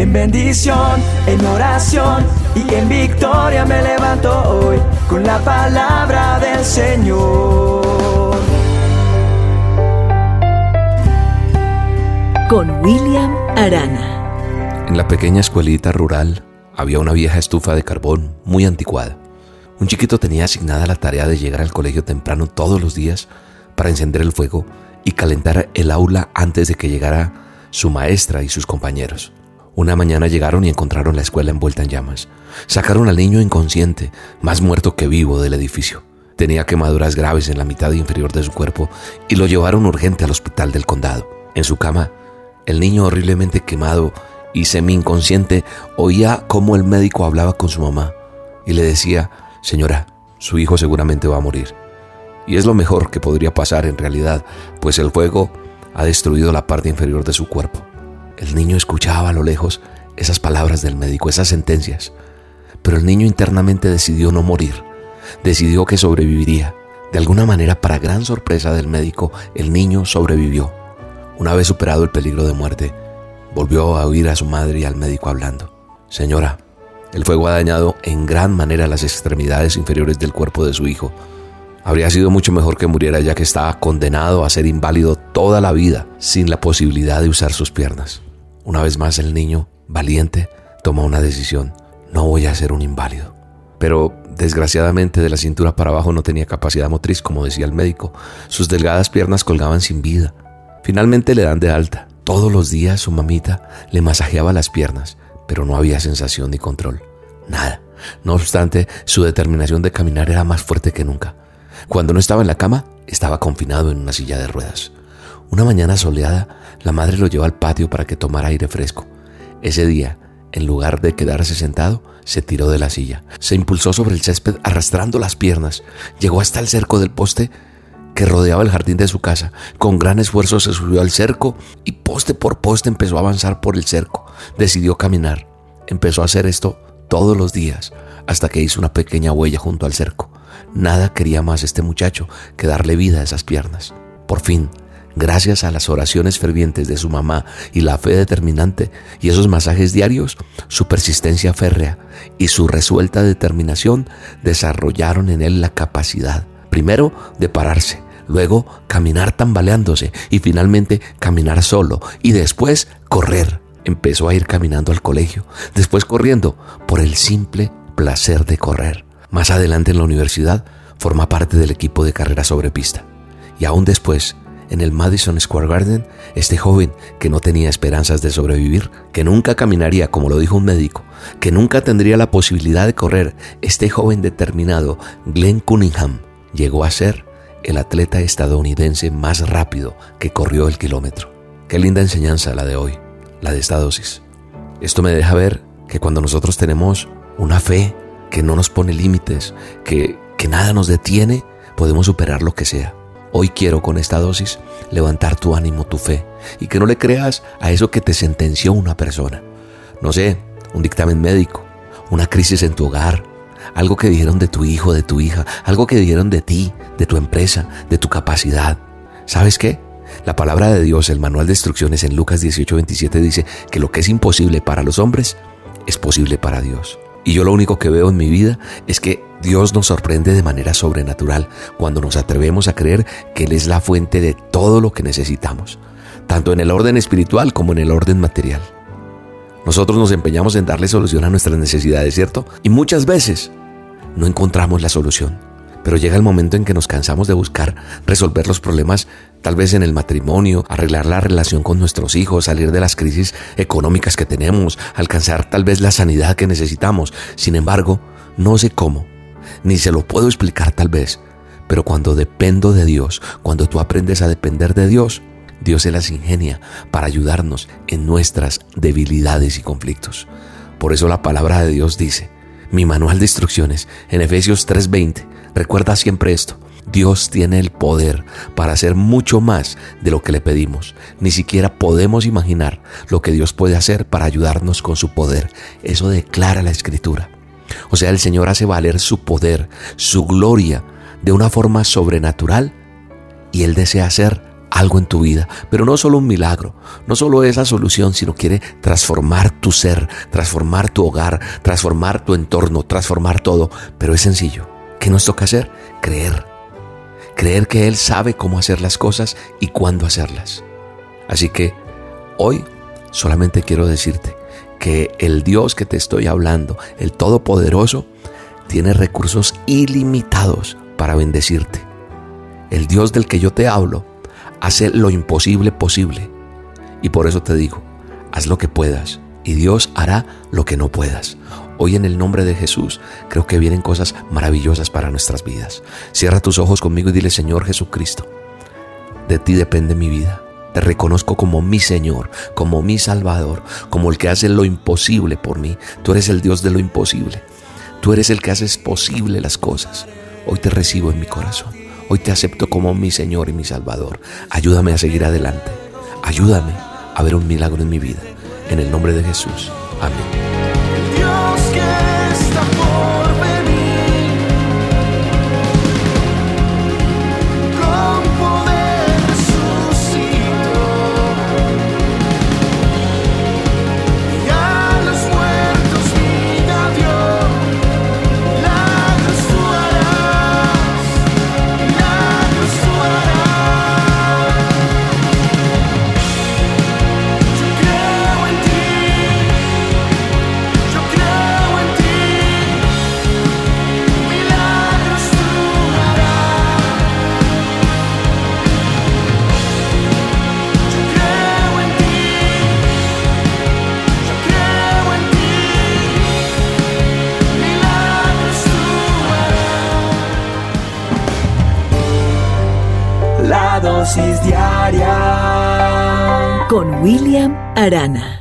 En bendición, en oración y en victoria me levanto hoy con la palabra del Señor. Con William Arana. En la pequeña escuelita rural había una vieja estufa de carbón muy anticuada. Un chiquito tenía asignada la tarea de llegar al colegio temprano todos los días para encender el fuego y calentar el aula antes de que llegara su maestra y sus compañeros. Una mañana llegaron y encontraron la escuela envuelta en llamas. Sacaron al niño inconsciente, más muerto que vivo del edificio. Tenía quemaduras graves en la mitad inferior de su cuerpo y lo llevaron urgente al hospital del condado. En su cama, el niño horriblemente quemado y semi-inconsciente oía cómo el médico hablaba con su mamá y le decía, Señora, su hijo seguramente va a morir. Y es lo mejor que podría pasar en realidad, pues el fuego ha destruido la parte inferior de su cuerpo. El niño escuchaba a lo lejos esas palabras del médico, esas sentencias, pero el niño internamente decidió no morir, decidió que sobreviviría. De alguna manera, para gran sorpresa del médico, el niño sobrevivió. Una vez superado el peligro de muerte, volvió a oír a su madre y al médico hablando. Señora, el fuego ha dañado en gran manera las extremidades inferiores del cuerpo de su hijo. Habría sido mucho mejor que muriera ya que estaba condenado a ser inválido toda la vida sin la posibilidad de usar sus piernas. Una vez más el niño, valiente, tomó una decisión. No voy a ser un inválido. Pero desgraciadamente de la cintura para abajo no tenía capacidad motriz, como decía el médico. Sus delgadas piernas colgaban sin vida. Finalmente le dan de alta. Todos los días su mamita le masajeaba las piernas, pero no había sensación ni control. Nada. No obstante, su determinación de caminar era más fuerte que nunca. Cuando no estaba en la cama, estaba confinado en una silla de ruedas. Una mañana soleada, la madre lo llevó al patio para que tomara aire fresco. Ese día, en lugar de quedarse sentado, se tiró de la silla. Se impulsó sobre el césped arrastrando las piernas. Llegó hasta el cerco del poste que rodeaba el jardín de su casa. Con gran esfuerzo se subió al cerco y poste por poste empezó a avanzar por el cerco. Decidió caminar. Empezó a hacer esto todos los días hasta que hizo una pequeña huella junto al cerco. Nada quería más este muchacho que darle vida a esas piernas. Por fin, gracias a las oraciones fervientes de su mamá y la fe determinante y esos masajes diarios, su persistencia férrea y su resuelta determinación desarrollaron en él la capacidad, primero, de pararse, luego caminar tambaleándose y finalmente caminar solo y después correr. Empezó a ir caminando al colegio, después corriendo por el simple placer de correr. Más adelante en la universidad forma parte del equipo de carrera sobre pista. Y aún después, en el Madison Square Garden, este joven que no tenía esperanzas de sobrevivir, que nunca caminaría como lo dijo un médico, que nunca tendría la posibilidad de correr, este joven determinado, Glenn Cunningham, llegó a ser el atleta estadounidense más rápido que corrió el kilómetro. Qué linda enseñanza la de hoy, la de esta dosis. Esto me deja ver que cuando nosotros tenemos una fe que no nos pone límites, que, que nada nos detiene, podemos superar lo que sea. Hoy quiero con esta dosis levantar tu ánimo, tu fe, y que no le creas a eso que te sentenció una persona. No sé, un dictamen médico, una crisis en tu hogar, algo que dijeron de tu hijo, de tu hija, algo que dijeron de ti, de tu empresa, de tu capacidad. ¿Sabes qué? La palabra de Dios, el manual de instrucciones en Lucas 18:27 dice que lo que es imposible para los hombres es posible para Dios. Y yo lo único que veo en mi vida es que Dios nos sorprende de manera sobrenatural cuando nos atrevemos a creer que Él es la fuente de todo lo que necesitamos, tanto en el orden espiritual como en el orden material. Nosotros nos empeñamos en darle solución a nuestras necesidades, ¿cierto? Y muchas veces no encontramos la solución. Pero llega el momento en que nos cansamos de buscar resolver los problemas, tal vez en el matrimonio, arreglar la relación con nuestros hijos, salir de las crisis económicas que tenemos, alcanzar tal vez la sanidad que necesitamos. Sin embargo, no sé cómo, ni se lo puedo explicar tal vez, pero cuando dependo de Dios, cuando tú aprendes a depender de Dios, Dios se las ingenia para ayudarnos en nuestras debilidades y conflictos. Por eso la palabra de Dios dice, mi manual de instrucciones en Efesios 3:20, recuerda siempre esto, Dios tiene el poder para hacer mucho más de lo que le pedimos. Ni siquiera podemos imaginar lo que Dios puede hacer para ayudarnos con su poder. Eso declara la Escritura. O sea, el Señor hace valer su poder, su gloria, de una forma sobrenatural y Él desea hacer algo en tu vida, pero no solo un milagro, no solo esa solución, sino quiere transformar tu ser, transformar tu hogar, transformar tu entorno, transformar todo, pero es sencillo. ¿Qué nos toca hacer? Creer. Creer que Él sabe cómo hacer las cosas y cuándo hacerlas. Así que hoy solamente quiero decirte que el Dios que te estoy hablando, el Todopoderoso, tiene recursos ilimitados para bendecirte. El Dios del que yo te hablo hace lo imposible posible. Y por eso te digo, haz lo que puedas y Dios hará lo que no puedas. Hoy en el nombre de Jesús creo que vienen cosas maravillosas para nuestras vidas. Cierra tus ojos conmigo y dile, Señor Jesucristo, de ti depende mi vida. Te reconozco como mi Señor, como mi Salvador, como el que hace lo imposible por mí. Tú eres el Dios de lo imposible. Tú eres el que haces posible las cosas. Hoy te recibo en mi corazón. Hoy te acepto como mi Señor y mi Salvador. Ayúdame a seguir adelante. Ayúdame a ver un milagro en mi vida. En el nombre de Jesús. Amén. Con William Arana.